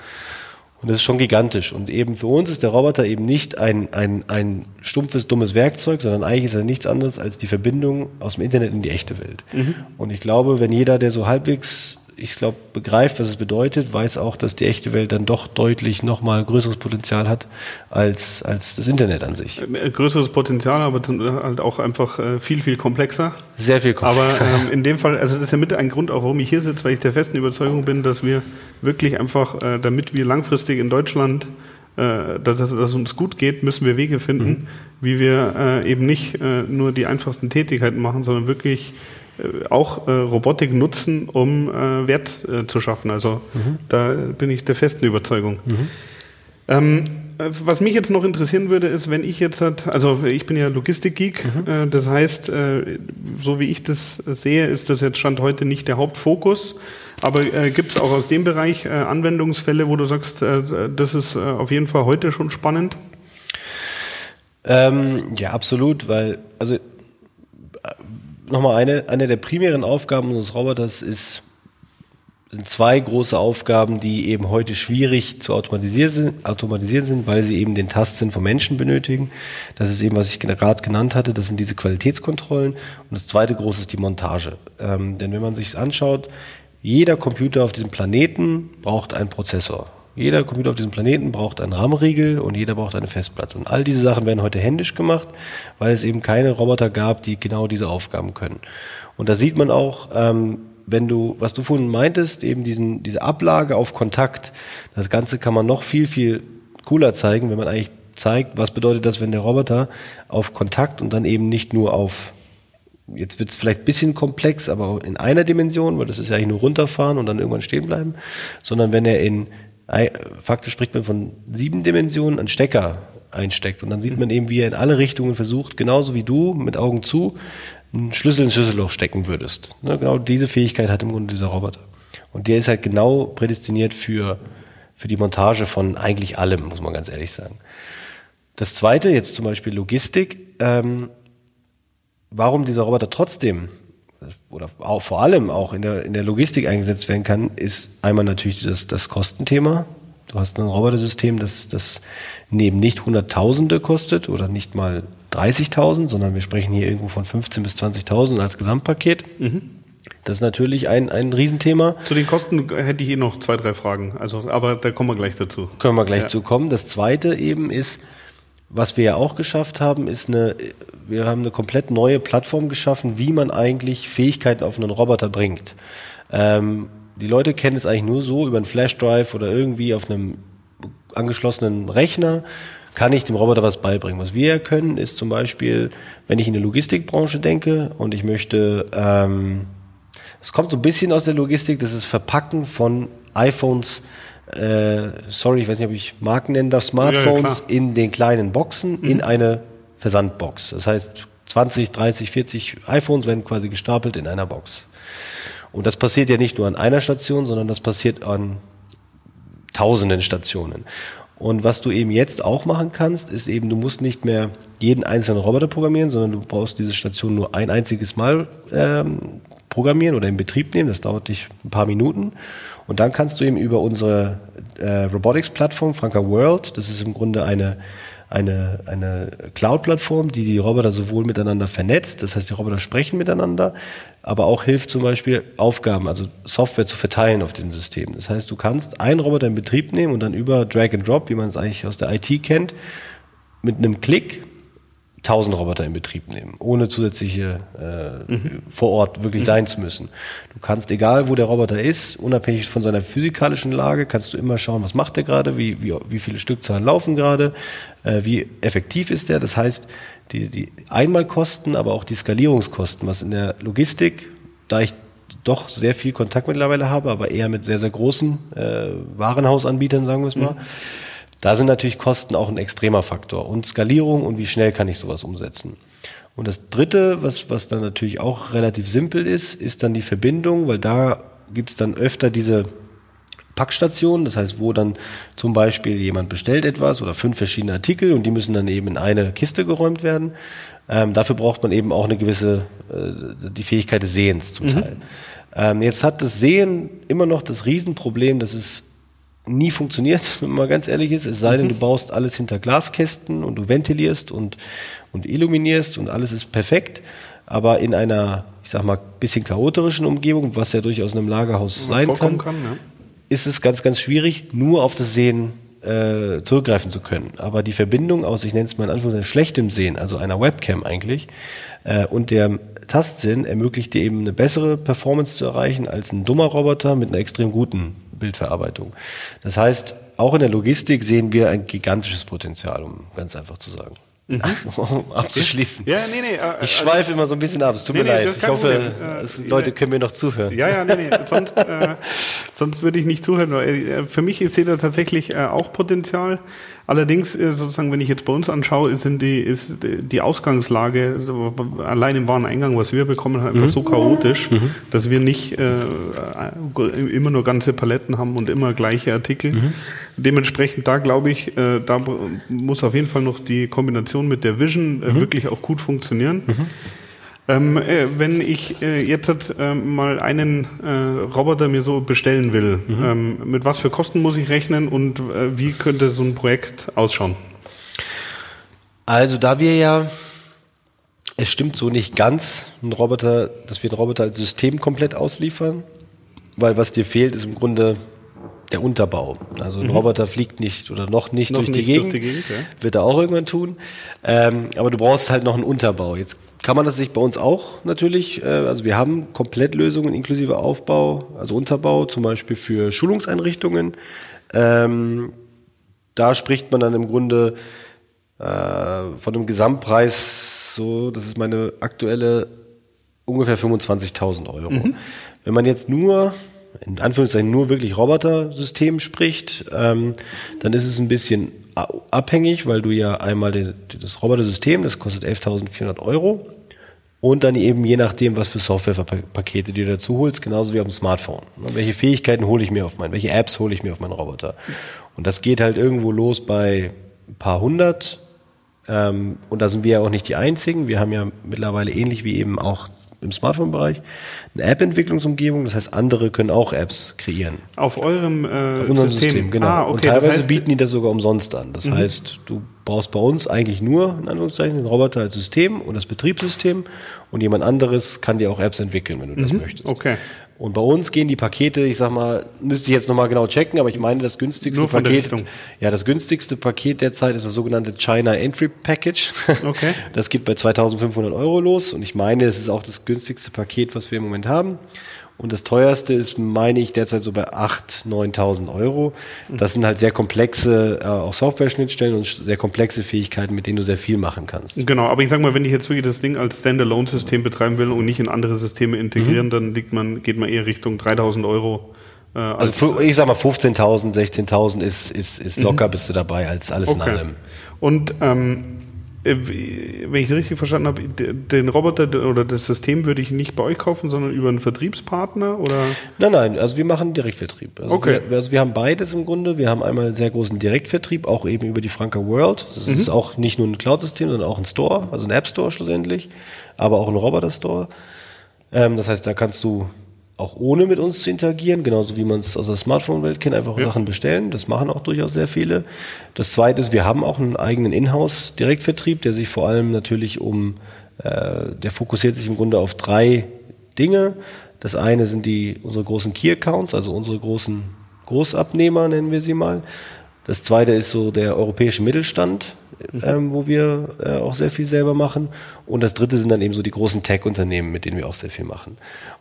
Und das ist schon gigantisch. Und eben für uns ist der Roboter eben nicht ein, ein, ein stumpfes, dummes Werkzeug, sondern eigentlich ist er nichts anderes als die Verbindung aus dem Internet in die echte Welt. Mhm. Und ich glaube, wenn jeder, der so halbwegs ich glaube, begreift, was es bedeutet, weiß auch, dass die echte Welt dann doch deutlich nochmal größeres Potenzial hat als, als das Internet an sich. Äh, größeres Potenzial, aber halt auch einfach äh, viel, viel komplexer. Sehr viel komplexer. Aber ähm, in dem Fall, also das ist ja mit ein Grund auch, warum ich hier sitze, weil ich der festen Überzeugung bin, dass wir wirklich einfach, äh, damit wir langfristig in Deutschland dass, dass es uns gut geht, müssen wir Wege finden, mhm. wie wir äh, eben nicht äh, nur die einfachsten Tätigkeiten machen, sondern wirklich äh, auch äh, Robotik nutzen, um äh, Wert äh, zu schaffen. Also mhm. da bin ich der festen Überzeugung. Mhm. Ähm, was mich jetzt noch interessieren würde, ist, wenn ich jetzt hat, also ich bin ja Logistik-Geek, mhm. äh, das heißt, äh, so wie ich das sehe, ist das jetzt Stand heute nicht der Hauptfokus. Aber äh, gibt es auch aus dem Bereich äh, Anwendungsfälle, wo du sagst, äh, das ist äh, auf jeden Fall heute schon spannend? Ähm, ja, absolut, weil, also nochmal eine, eine der primären Aufgaben unseres Roboters ist, sind zwei große Aufgaben, die eben heute schwierig zu automatisieren sind, automatisieren sind, weil sie eben den Tastsinn vom Menschen benötigen. Das ist eben, was ich gerade genannt hatte, das sind diese Qualitätskontrollen. Und das zweite große ist die Montage. Ähm, denn wenn man sich anschaut, jeder Computer auf diesem Planeten braucht einen Prozessor. Jeder Computer auf diesem Planeten braucht einen RAM-Riegel und jeder braucht eine Festplatte. Und all diese Sachen werden heute händisch gemacht, weil es eben keine Roboter gab, die genau diese Aufgaben können. Und da sieht man auch, ähm, wenn du, was du vorhin meintest, eben diesen, diese Ablage auf Kontakt, das Ganze kann man noch viel, viel cooler zeigen, wenn man eigentlich zeigt, was bedeutet das, wenn der Roboter auf Kontakt und dann eben nicht nur auf, jetzt wird es vielleicht bisschen komplex, aber in einer Dimension, weil das ist ja eigentlich nur runterfahren und dann irgendwann stehen bleiben, sondern wenn er in, faktisch spricht man von sieben Dimensionen, einen Stecker einsteckt und dann sieht man eben, wie er in alle Richtungen versucht, genauso wie du, mit Augen zu, einen Schlüssel ins Schlüsselloch stecken würdest. Ne, genau diese Fähigkeit hat im Grunde dieser Roboter. Und der ist halt genau prädestiniert für, für die Montage von eigentlich allem, muss man ganz ehrlich sagen. Das zweite, jetzt zum Beispiel Logistik, ähm, warum dieser Roboter trotzdem oder auch vor allem auch in der, in der Logistik eingesetzt werden kann, ist einmal natürlich das, das Kostenthema. Du hast ein Robotersystem, das, das neben nicht Hunderttausende kostet oder nicht mal 30.000, sondern wir sprechen hier irgendwo von 15.000 bis 20.000 als Gesamtpaket. Mhm. Das ist natürlich ein, ein Riesenthema. Zu den Kosten hätte ich eh noch zwei, drei Fragen. Also, aber da kommen wir gleich dazu. Können wir gleich ja. zu kommen. Das zweite eben ist, was wir ja auch geschafft haben, ist eine, wir haben eine komplett neue Plattform geschaffen, wie man eigentlich Fähigkeiten auf einen Roboter bringt. Ähm, die Leute kennen es eigentlich nur so über einen Flashdrive oder irgendwie auf einem angeschlossenen Rechner kann ich dem Roboter was beibringen. Was wir können, ist zum Beispiel, wenn ich in die Logistikbranche denke und ich möchte, ähm, es kommt so ein bisschen aus der Logistik, das ist Verpacken von iPhones, äh, sorry, ich weiß nicht, ob ich Marken nennen darf, Smartphones ja, ja, in den kleinen Boxen mhm. in eine Versandbox. Das heißt, 20, 30, 40 iPhones werden quasi gestapelt in einer Box. Und das passiert ja nicht nur an einer Station, sondern das passiert an tausenden Stationen. Und was du eben jetzt auch machen kannst, ist eben, du musst nicht mehr jeden einzelnen Roboter programmieren, sondern du brauchst diese Station nur ein einziges Mal ähm, programmieren oder in Betrieb nehmen. Das dauert dich ein paar Minuten. Und dann kannst du eben über unsere äh, Robotics-Plattform, Franka World, das ist im Grunde eine, eine, eine Cloud-Plattform, die die Roboter sowohl miteinander vernetzt, das heißt, die Roboter sprechen miteinander, aber auch hilft zum Beispiel Aufgaben, also Software zu verteilen auf diesen Systemen. Das heißt, du kannst einen Roboter in Betrieb nehmen und dann über Drag and Drop, wie man es eigentlich aus der IT kennt, mit einem Klick 1000 Roboter in Betrieb nehmen, ohne zusätzliche äh, mhm. vor Ort wirklich mhm. sein zu müssen. Du kannst, egal wo der Roboter ist, unabhängig von seiner physikalischen Lage, kannst du immer schauen, was macht der gerade, wie, wie, wie viele Stückzahlen laufen gerade, äh, wie effektiv ist der. Das heißt, die, die Einmalkosten, aber auch die Skalierungskosten, was in der Logistik, da ich doch sehr viel Kontakt mittlerweile habe, aber eher mit sehr, sehr großen äh, Warenhausanbietern, sagen wir es mal. Mhm. Da sind natürlich Kosten auch ein extremer Faktor und Skalierung und wie schnell kann ich sowas umsetzen. Und das Dritte, was, was dann natürlich auch relativ simpel ist, ist dann die Verbindung, weil da gibt es dann öfter diese Packstation, das heißt, wo dann zum Beispiel jemand bestellt etwas oder fünf verschiedene Artikel und die müssen dann eben in eine Kiste geräumt werden. Ähm, dafür braucht man eben auch eine gewisse, äh, die Fähigkeit des Sehens zum mhm. Teil. Ähm, jetzt hat das Sehen immer noch das Riesenproblem, dass es nie funktioniert, wenn man ganz ehrlich ist, es sei denn, mhm. du baust alles hinter Glaskästen und du ventilierst und, und illuminierst und alles ist perfekt. Aber in einer, ich sag mal, bisschen chaotischen Umgebung, was ja durchaus in einem Lagerhaus sein kann, kann ja ist es ganz, ganz schwierig, nur auf das Sehen äh, zurückgreifen zu können. Aber die Verbindung aus, ich nenne es mal in Anführungszeichen, schlechtem Sehen, also einer Webcam eigentlich, äh, und der Tastsinn ermöglicht dir eben eine bessere Performance zu erreichen als ein dummer Roboter mit einer extrem guten Bildverarbeitung. Das heißt, auch in der Logistik sehen wir ein gigantisches Potenzial, um ganz einfach zu sagen. Mhm. abzuschließen. Ja, nee, nee. Äh, ich schweife also, immer so ein bisschen ab, es tut nee, mir nee, leid. Ich hoffe, äh, Leute können mir noch zuhören. Ja, ja, nee, nee. Sonst, äh, sonst würde ich nicht zuhören. Äh, für mich ist da tatsächlich äh, auch Potenzial. Allerdings, äh, sozusagen, wenn ich jetzt bei uns anschaue, sind die, ist die Ausgangslage allein im Wareneingang, was wir bekommen, einfach mhm. so chaotisch, mhm. dass wir nicht äh, immer nur ganze Paletten haben und immer gleiche Artikel. Mhm. Dementsprechend, da glaube ich, äh, da muss auf jeden Fall noch die Kombination mit der Vision äh, mhm. wirklich auch gut funktionieren. Ähm, äh, wenn ich äh, jetzt äh, mal einen äh, Roboter mir so bestellen will, mhm. ähm, mit was für Kosten muss ich rechnen und äh, wie könnte so ein Projekt ausschauen? Also da wir ja, es stimmt so nicht ganz, ein Roboter, dass wir einen Roboter als System komplett ausliefern, weil was dir fehlt, ist im Grunde der Unterbau. Also ein Roboter fliegt nicht oder noch nicht, Noch durch, die nicht Gegend, durch die Gegend, ja. wird er auch irgendwann tun. Ähm, aber du brauchst halt noch einen Unterbau. Jetzt kann man das sich bei uns auch natürlich, äh, also wir haben Komplettlösungen inklusive Aufbau, also Unterbau, zum Beispiel für Schulungseinrichtungen. Ähm, da spricht man dann im Grunde äh, von einem Gesamtpreis, so, das ist meine aktuelle, ungefähr 25.000 Euro. Wenn man jetzt nur, in Anführungszeichen nur wirklich Roboter-System spricht, ähm, dann ist es ein bisschen abhängig, weil du ja einmal den, das Roboter-System, das kostet 11.400 Euro, und dann eben je nachdem, was für Softwarepakete du dazu holst, genauso wie auf dem Smartphone. Ne, Welche Fähigkeiten hole ich mir auf meinen, welche Apps hole ich mir auf meinen Roboter? Und das geht halt irgendwo los bei ein paar hundert. Ähm, und da sind wir ja auch nicht die einzigen. Wir haben ja mittlerweile ähnlich wie eben auch im Smartphone-Bereich eine App-Entwicklungsumgebung. Das heißt, andere können auch Apps kreieren. Auf eurem äh, Auf unserem System. System, genau. Ah, und okay. teilweise das heißt, Mhm. bieten die das sogar umsonst an. Das heißt, du brauchst bei uns eigentlich nur, in Anführungszeichen, den Roboter als System und das Betriebssystem und jemand anderes kann dir auch Apps entwickeln, wenn du das möchtest. Mhm. Okay. Und bei uns gehen die Pakete, ich sag mal, müsste ich jetzt nochmal genau checken, aber ich meine, das günstigste Nur von der Paket, ja, das günstigste Paket derzeit ist das sogenannte China Entry Package. Okay. Das geht bei 2500 Euro los und ich meine, es ist auch das günstigste Paket, was wir im Moment haben. Und das teuerste ist, meine ich, derzeit so bei 8.000, 9.000 Euro. Das sind halt sehr komplexe, äh, auch Software-Schnittstellen und sehr komplexe Fähigkeiten, mit denen du sehr viel machen kannst. Genau, aber ich sag mal, wenn ich jetzt wirklich das Ding als Standalone-System betreiben will und nicht in andere Systeme integrieren, dann liegt man, geht man eher Richtung 3000 Euro. Äh, Also als, für, ich sag mal 15.000, 16.000 ist, ist, ist locker bist du dabei als alles in okay. allem. Und ähm, äh, wenn ich es richtig verstanden habe, den Roboter oder das System würde ich nicht bei euch kaufen, sondern über einen Vertriebspartner oder? Nein, nein, also wir machen Direktvertrieb. Also, Okay. wir, also wir haben beides im Grunde. Wir haben einmal einen sehr großen Direktvertrieb, auch eben über die Franka World. Das ist auch nicht nur ein Cloud-System, sondern auch ein Store, also ein App-Store schlussendlich, aber auch ein Roboter-Store. Ähm, das heißt, da kannst du auch ohne mit uns zu interagieren, genauso wie man es aus der Smartphone-Welt kennt, einfach Ja. Sachen bestellen. Das machen auch durchaus sehr viele. Das zweite ist, wir haben auch einen eigenen Inhouse-Direktvertrieb, der sich vor allem natürlich um, äh, der fokussiert sich im Grunde auf drei Dinge. Das eine sind die, unsere großen Key-Accounts, also unsere großen Großabnehmer, nennen wir sie mal. Das zweite ist so der europäische Mittelstand, ähm, wo wir äh, auch sehr viel selber machen. Und das dritte sind dann eben so die großen Tech-Unternehmen, mit denen wir auch sehr viel machen.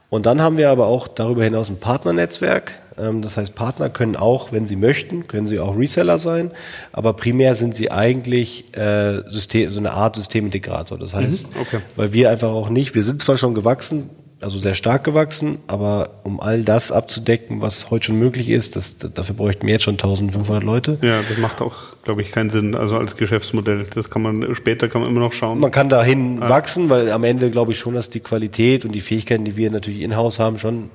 Und dann haben wir aber auch darüber hinaus ein Partnernetzwerk. Ähm, das heißt, Partner können auch, wenn sie möchten, können sie auch Reseller sein. Aber primär sind sie eigentlich äh, System, so eine Art Systemintegrator. Das heißt, okay. weil wir einfach auch nicht, wir sind zwar schon gewachsen, also sehr stark gewachsen, aber um all das abzudecken, was heute schon möglich ist, das, dafür bräuchten wir jetzt schon 1500 Leute. Ja, das macht auch, glaube ich, keinen Sinn. Also als Geschäftsmodell. Das kann man später kann man immer noch schauen. Man kann dahin wachsen, weil am Ende glaube ich schon, dass die Qualität und die Fähigkeiten, die wir natürlich in-house haben, schon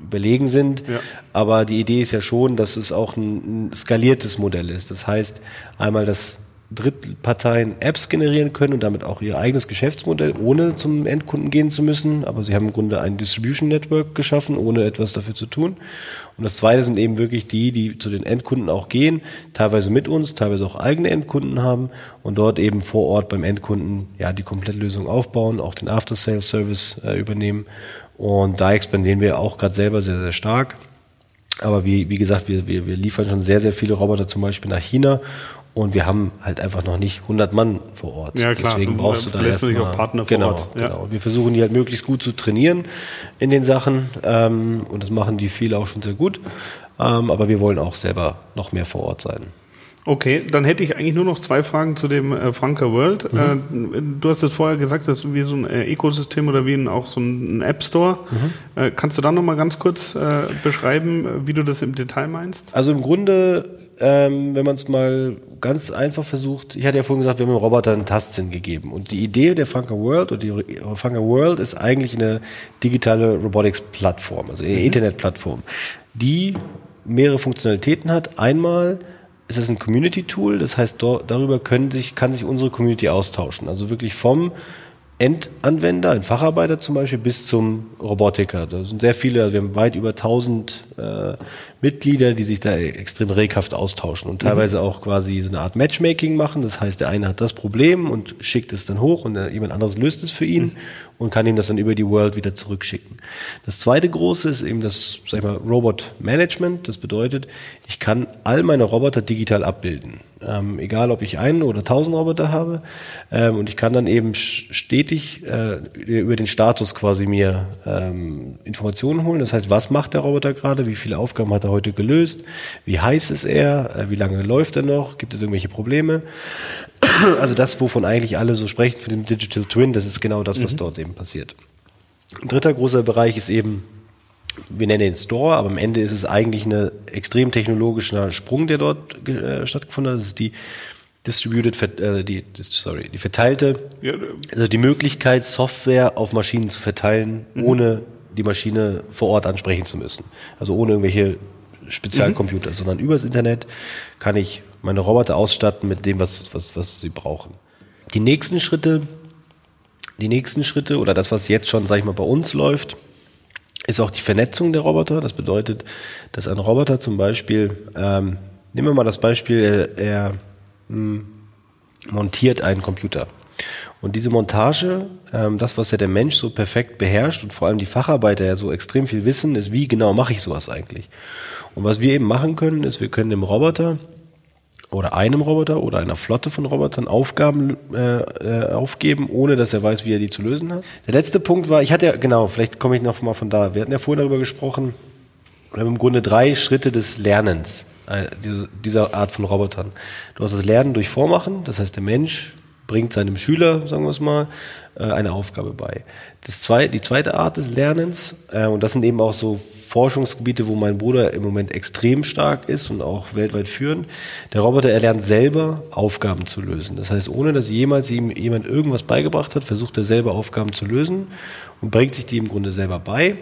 überlegen sind. Ja. Aber die Idee ist ja schon, dass es auch ein, ein skaliertes Modell ist. Das heißt, einmal, dass Drittparteien Apps generieren können und damit auch ihr eigenes Geschäftsmodell, ohne zum Endkunden gehen zu müssen. Aber sie haben im Grunde ein Distribution Network geschaffen, ohne etwas dafür zu tun. Und das zweite sind eben wirklich die, die zu den Endkunden auch gehen, teilweise mit uns, teilweise auch eigene Endkunden haben und dort eben vor Ort beim Endkunden ja die Komplettlösung aufbauen, auch den After-Sales-Service äh, übernehmen. Und da expandieren wir auch gerade selber sehr, sehr stark. Aber wie, wie gesagt, wir, wir, wir liefern schon sehr, sehr viele Roboter zum Beispiel nach China und wir haben halt einfach noch nicht 100 Mann vor Ort. Ja, klar. Deswegen Du, brauchst du da verlässt dich auf Partner vor genau, Ort. Ja. Genau. Wir versuchen die halt möglichst gut zu trainieren in den Sachen ähm, und das machen die viele auch schon sehr gut. Ähm, aber wir wollen auch selber noch mehr vor Ort sein. Okay, dann hätte ich eigentlich nur noch zwei Fragen zu dem äh, Franka World. Äh, du hast es vorher gesagt, das ist wie so ein äh, Ökosystem oder wie ein, auch so ein App Store. Äh, kannst du da noch mal ganz kurz äh, beschreiben, wie du das im Detail meinst? Also im Grunde, ähm, wenn man es mal ganz einfach versucht, ich hatte ja vorhin gesagt, wir haben dem Roboter einen Tastsinn gegeben. Und die Idee der Franka World oder die Franka World ist eigentlich eine digitale Robotics-Plattform, also eine Internetplattform, die mehrere Funktionalitäten hat. Einmal ist es ein Community-Tool, das heißt, darüber können sich, kann sich unsere Community austauschen. Also wirklich vom Endanwender, ein Facharbeiter zum Beispiel, bis zum Robotiker. Da sind sehr viele, also wir haben weit über 1000 äh, Mitglieder, die sich da extrem reghaft austauschen und teilweise auch quasi so eine Art Matchmaking machen. Das heißt, der eine hat das Problem und schickt es dann hoch und jemand anderes löst es für ihn. und kann ihm das dann über die World wieder zurückschicken. Das zweite große ist eben das, sag ich mal, Robot Management. Das bedeutet, ich kann all meine Roboter digital abbilden. Ähm, egal, ob ich einen oder tausend Roboter habe. Ähm, und ich kann dann eben stetig äh, über den Status quasi mir ähm, Informationen holen. Das heißt, was macht der Roboter gerade? Wie viele Aufgaben hat er heute gelöst? Wie heiß ist er? Äh, wie lange läuft er noch? Gibt es irgendwelche Probleme? also das, wovon eigentlich alle so sprechen für den Digital Twin, das ist genau das, was mhm. dort eben passiert. Ein dritter großer Bereich ist eben, wir nennen den Store, aber am Ende ist es eigentlich ein extrem technologischer Sprung, der dort äh, stattgefunden hat. Das ist die Distributed, äh, die, sorry, die verteilte, ja, also die Möglichkeit, Software auf Maschinen zu verteilen, mhm. ohne die Maschine vor Ort ansprechen zu müssen. Also ohne irgendwelche Spezialcomputer, mhm. sondern übers Internet kann ich meine Roboter ausstatten mit dem, was, was, was sie brauchen. Die nächsten Schritte, die nächsten Schritte oder das, was jetzt schon, sag ich mal, bei uns läuft, ist auch die Vernetzung der Roboter. Das bedeutet, dass ein Roboter zum Beispiel, ähm, nehmen wir mal das Beispiel, er, er hm, montiert einen Computer. Und diese Montage, ähm, das, was ja der Mensch so perfekt beherrscht und vor allem die Facharbeiter ja so extrem viel wissen, ist, wie genau mache ich sowas eigentlich? Und was wir eben machen können, ist, wir können dem Roboter oder einem Roboter oder einer Flotte von Robotern Aufgaben äh, äh, aufgeben, ohne dass er weiß, wie er die zu lösen hat. Der letzte Punkt war, ich hatte ja, genau, vielleicht komme ich noch mal von da. Wir hatten ja vorhin darüber gesprochen, wir haben im Grunde drei Schritte des Lernens äh, diese, dieser Art von Robotern. Du hast das Lernen durch Vormachen, das heißt, der Mensch bringt seinem Schüler, sagen wir es mal, äh, eine Aufgabe bei. Das zwei, die zweite Art des Lernens, und das sind eben auch so Forschungsgebiete, wo mein Bruder im Moment extrem stark ist und auch weltweit führen. Der Roboter erlernt selber Aufgaben zu lösen. Das heißt, ohne dass jemals ihm jemand irgendwas beigebracht hat, versucht er selber Aufgaben zu lösen und bringt sich die im Grunde selber bei.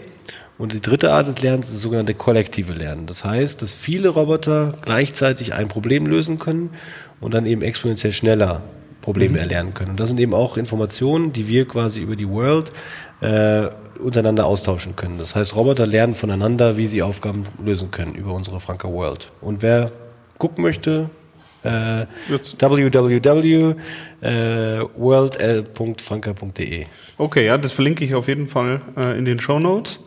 Und die dritte Art des Lernens ist das sogenannte kollektive Lernen. Das heißt, dass viele Roboter gleichzeitig ein Problem lösen können und dann eben exponentiell schneller Probleme mhm. erlernen können. Und das sind eben auch Informationen, die wir quasi über die World äh, untereinander austauschen können. Das heißt, Roboter lernen voneinander, wie sie Aufgaben lösen können über unsere Franka World. Und wer gucken möchte, äh, www.world.franka.de. Okay, ja, das verlinke ich auf jeden Fall äh, in den Show Notes.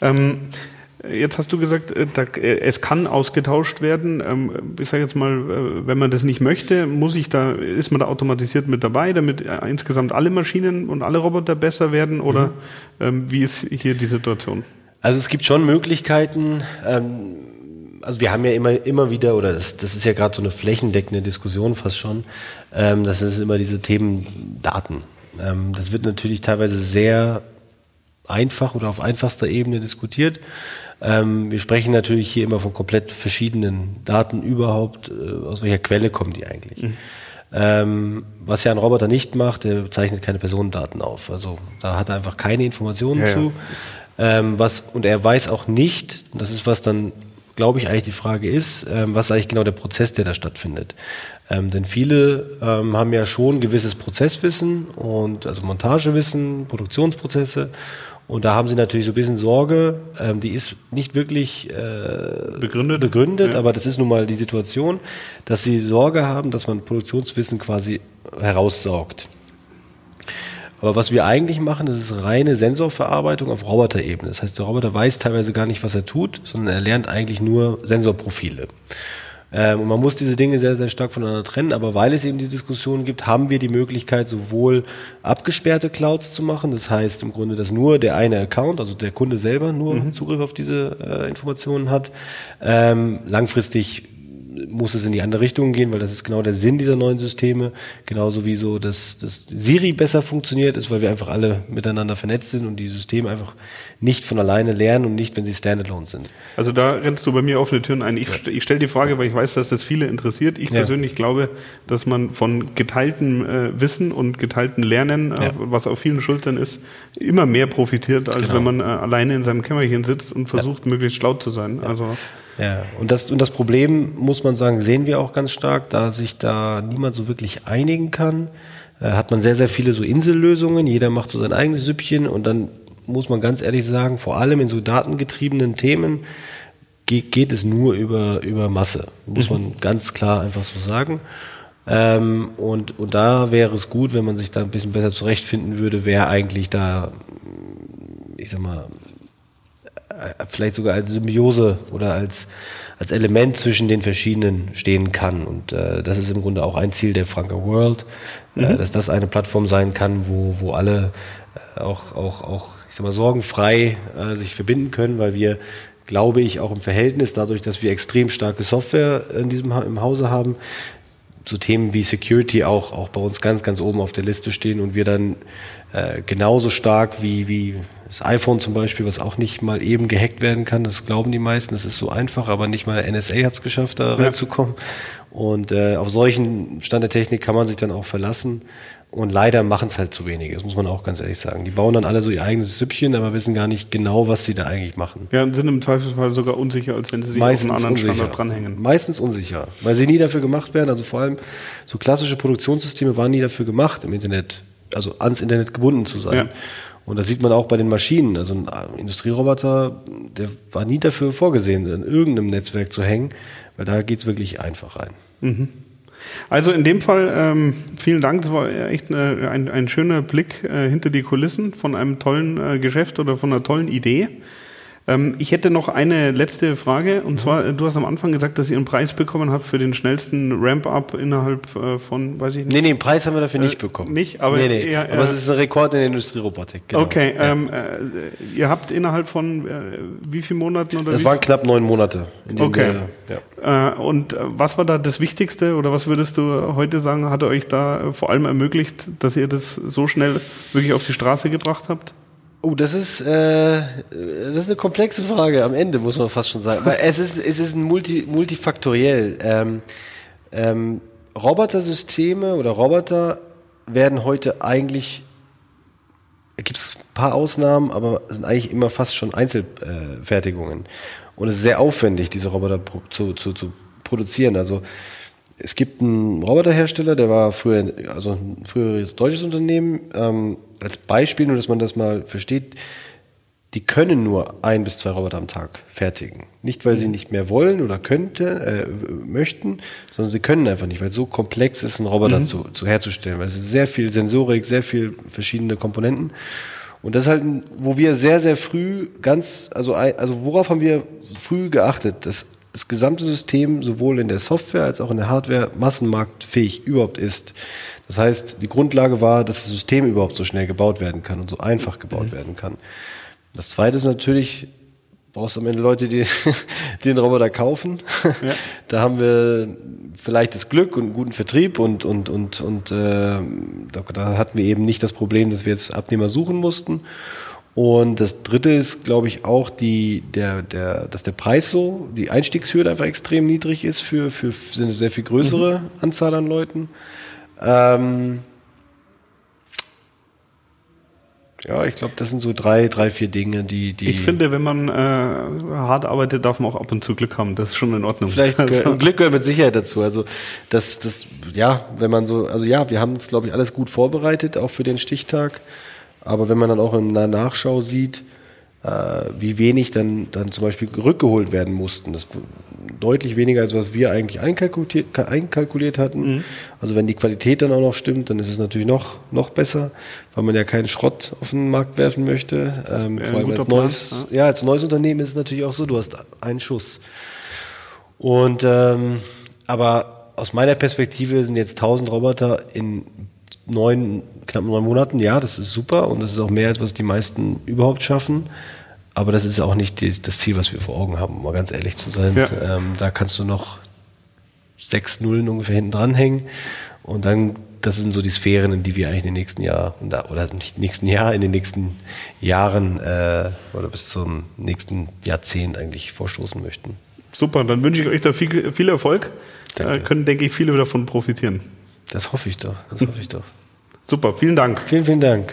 Ähm, Jetzt hast du gesagt, äh, äh, es kann ausgetauscht werden. Ähm, ich sage jetzt mal, äh, wenn man das nicht möchte, muss ich da, ist man da automatisiert mit dabei, damit insgesamt alle Maschinen und alle Roboter besser werden? Oder mhm. wie ist hier die Situation? Also es gibt schon Möglichkeiten. Ähm, also wir haben ja immer, immer wieder, oder das, das ist ja gerade so eine flächendeckende Diskussion fast schon, ähm, das ist immer diese Themen Daten. Das wird natürlich teilweise sehr einfach oder auf einfachster Ebene diskutiert. Ähm, wir sprechen natürlich hier immer von komplett verschiedenen Daten überhaupt. Äh, aus welcher Quelle kommen die eigentlich? Mhm. Ähm, was ja ein Roboter nicht macht, der zeichnet keine Personendaten auf. Also da hat er einfach keine Informationen ja, zu. Ja. Ähm, was, und er weiß auch nicht, das ist was dann, glaube ich, eigentlich die Frage ist, ähm, was ist eigentlich genau der Prozess, der da stattfindet. Ähm, denn viele ähm, haben ja schon gewisses Prozesswissen und also Montagewissen, Produktionsprozesse und da haben sie natürlich so ein bisschen Sorge, ähm, die ist nicht wirklich äh, begründet, begründet ja. aber das ist nun mal die Situation, dass sie Sorge haben, dass man Produktionswissen quasi heraussaugt. Aber was wir eigentlich machen, das ist reine Sensorverarbeitung auf Roboterebene. Das heißt, der Roboter weiß teilweise gar nicht, was er tut, sondern er lernt eigentlich nur Sensorprofile. Ähm, und man muss diese Dinge sehr, sehr stark voneinander trennen. Aber weil es eben die Diskussion gibt, haben wir die Möglichkeit, sowohl abgesperrte Clouds zu machen. Das heißt im Grunde, dass nur der eine Account, also der Kunde selber nur mhm. Zugriff auf diese äh, Informationen hat. Ähm, langfristig muss es in die andere Richtung gehen, weil das ist genau der Sinn dieser neuen Systeme. Genauso wie so, dass, dass Siri besser funktioniert ist, weil wir einfach alle miteinander vernetzt sind und die Systeme einfach nicht von alleine lernen und nicht, wenn sie standalone sind. Also da rennst du bei mir offene Türen ein. Ich, ja. ich stelle die Frage, weil ich weiß, dass das viele interessiert. Ich ja. persönlich glaube, dass man von geteiltem äh, Wissen und geteiltem Lernen, äh, ja. was auf vielen Schultern ist, immer mehr profitiert, als genau. wenn man äh, alleine in seinem Kämmerchen sitzt und versucht, möglichst schlau zu sein. Also ja, und das, und das Problem, muss man sagen, sehen wir auch ganz stark, da sich da niemand so wirklich einigen kann, äh, hat man sehr, sehr viele so Insellösungen, jeder macht so sein eigenes Süppchen und dann muss man ganz ehrlich sagen, vor allem in so datengetriebenen Themen geht, geht es nur über, über Masse, muss mhm. man ganz klar einfach so sagen. Ähm, und, und da wäre es gut, wenn man sich da ein bisschen besser zurechtfinden würde, wer eigentlich da, ich sag mal, vielleicht sogar als Symbiose oder als, als Element zwischen den verschiedenen stehen kann. Und äh, das ist im Grunde auch ein Ziel der Franker World, äh, mhm. äh, dass das eine Plattform sein kann, wo, wo alle äh, auch, auch, auch, ich sag mal, sorgenfrei äh, sich verbinden können, weil wir, glaube ich, auch im Verhältnis, dadurch, dass wir extrem starke Software in diesem im Hause haben, so Themen wie Security auch, auch bei uns ganz, ganz oben auf der Liste stehen und wir dann äh, genauso stark wie, wie das iPhone zum Beispiel, was auch nicht mal eben gehackt werden kann. Das glauben die meisten, das ist so einfach, aber nicht mal der NSA hat es geschafft, da ja. reinzukommen. Und äh, auf solchen Stand der Technik kann man sich dann auch verlassen. Und leider machen es halt zu wenige, das muss man auch ganz ehrlich sagen. Die bauen dann alle so ihr eigenes Süppchen, aber wissen gar nicht genau, was sie da eigentlich machen. Ja, und sind im Zweifelsfall sogar unsicher, als wenn sie sich Meistens auf einen anderen unsicher. Standard dranhängen. Meistens unsicher, weil sie nie dafür gemacht werden. Also vor allem so klassische Produktionssysteme waren nie dafür gemacht, im Internet, also ans Internet gebunden zu sein. Ja. Und das sieht man auch bei den Maschinen. Also ein Industrieroboter, der war nie dafür vorgesehen, in irgendeinem Netzwerk zu hängen, weil da geht's wirklich einfach rein. Mhm. Also in dem Fall ähm, vielen Dank. Das war echt eine, ein, ein schöner Blick äh, hinter die Kulissen von einem tollen äh, Geschäft oder von einer tollen Idee. Ähm, ich hätte noch eine letzte Frage und zwar, du hast am Anfang gesagt, dass ihr einen Preis bekommen habt für den schnellsten Ramp-up innerhalb äh, von, weiß ich nicht. Nee, nee, einen Preis haben wir dafür nicht äh, bekommen. Nicht, aber, nee, nee. Eher, aber es ist ein Rekord in der Industrierobotik. Genau. Okay, ja. ähm, äh, ihr habt innerhalb von äh, wie vielen Monaten oder? Das waren knapp neun Monate. okay. Wir, ja. Äh, und was war da das Wichtigste oder was würdest du heute sagen, hat euch da vor allem ermöglicht, dass ihr das so schnell wirklich auf die Straße gebracht habt? Oh, das ist, äh, das ist eine komplexe Frage am Ende, muss man fast schon sagen. Weil es ist, es ist ein multi, multifaktoriell. Ähm, ähm, Robotersysteme oder Roboter werden heute eigentlich, gibt es ein paar Ausnahmen, aber sind eigentlich immer fast schon Einzelfertigungen. Und es ist sehr aufwendig, diese Roboter zu, zu, zu produzieren. Also es gibt einen Roboterhersteller, der war früher, also ein früheres deutsches Unternehmen, ähm, als Beispiel, nur dass man das mal versteht, die können nur ein bis zwei Roboter am Tag fertigen. Nicht, weil sie mhm. nicht mehr wollen oder könnte, äh, möchten, sondern sie können einfach nicht, weil es so komplex ist, einen Roboter mhm. zu, zu herzustellen. Weil es ist sehr viel Sensorik, sehr viel verschiedene Komponenten. Und das ist halt, wo wir sehr, sehr früh ganz, also, also worauf haben wir früh geachtet, dass das gesamte System sowohl in der Software als auch in der Hardware massenmarktfähig überhaupt ist. Das heißt, die Grundlage war, dass das System überhaupt so schnell gebaut werden kann und so einfach gebaut mhm. werden kann. Das zweite ist natürlich, brauchst du am Ende Leute, die, die den Roboter kaufen. Ja. Da haben wir vielleicht das Glück und einen guten Vertrieb und, und, und, und äh, da, da hatten wir eben nicht das Problem, dass wir jetzt Abnehmer suchen mussten. Und das dritte ist, glaube ich, auch die, der, der, dass der Preis so, die Einstiegshürde einfach extrem niedrig ist für, für eine sehr viel größere mhm. Anzahl an Leuten. Ähm, ja, ich glaube, das sind so drei, drei, vier Dinge, die, die. Ich finde, wenn man äh, hart arbeitet, darf man auch ab und zu Glück haben. Das ist schon in Ordnung. Vielleicht also. Glück gehört mit Sicherheit dazu. Also das, das, ja, wenn man so, also ja, wir haben uns, glaube ich, alles gut vorbereitet, auch für den Stichtag. Aber wenn man dann auch in einer Nachschau sieht, äh, wie wenig dann, dann zum Beispiel rückgeholt werden mussten. Das deutlich weniger, als was wir eigentlich einkalkuliert, einkalkuliert hatten. Mhm. Also wenn die Qualität dann auch noch stimmt, dann ist es natürlich noch, noch besser, weil man ja keinen Schrott auf den Markt werfen möchte. Ähm, vor allem als neues, Plan, ja. ja. als neues Unternehmen ist es natürlich auch so, du hast einen Schuss. Und ähm, aber aus meiner Perspektive sind jetzt 1000 Roboter in neun, knapp neun Monaten, ja, das ist super und das ist auch mehr, als was die meisten überhaupt schaffen. Aber das ist auch nicht die, das Ziel, was wir vor Augen haben, um mal ganz ehrlich zu sein. Ja. Ähm, da kannst du noch sechs Nullen ungefähr hinten dranhängen. Und dann, das sind so die Sphären, in die wir eigentlich in den nächsten Jahr, oder nicht nächsten Jahr, in den nächsten Jahren äh, oder bis zum nächsten Jahrzehnt eigentlich vorstoßen möchten. Super, dann wünsche ich euch da viel, viel Erfolg. Da können, denke ich, viele davon profitieren. Das hoffe ich doch. Das hoffe ich doch. Super, vielen Dank. Vielen, vielen Dank.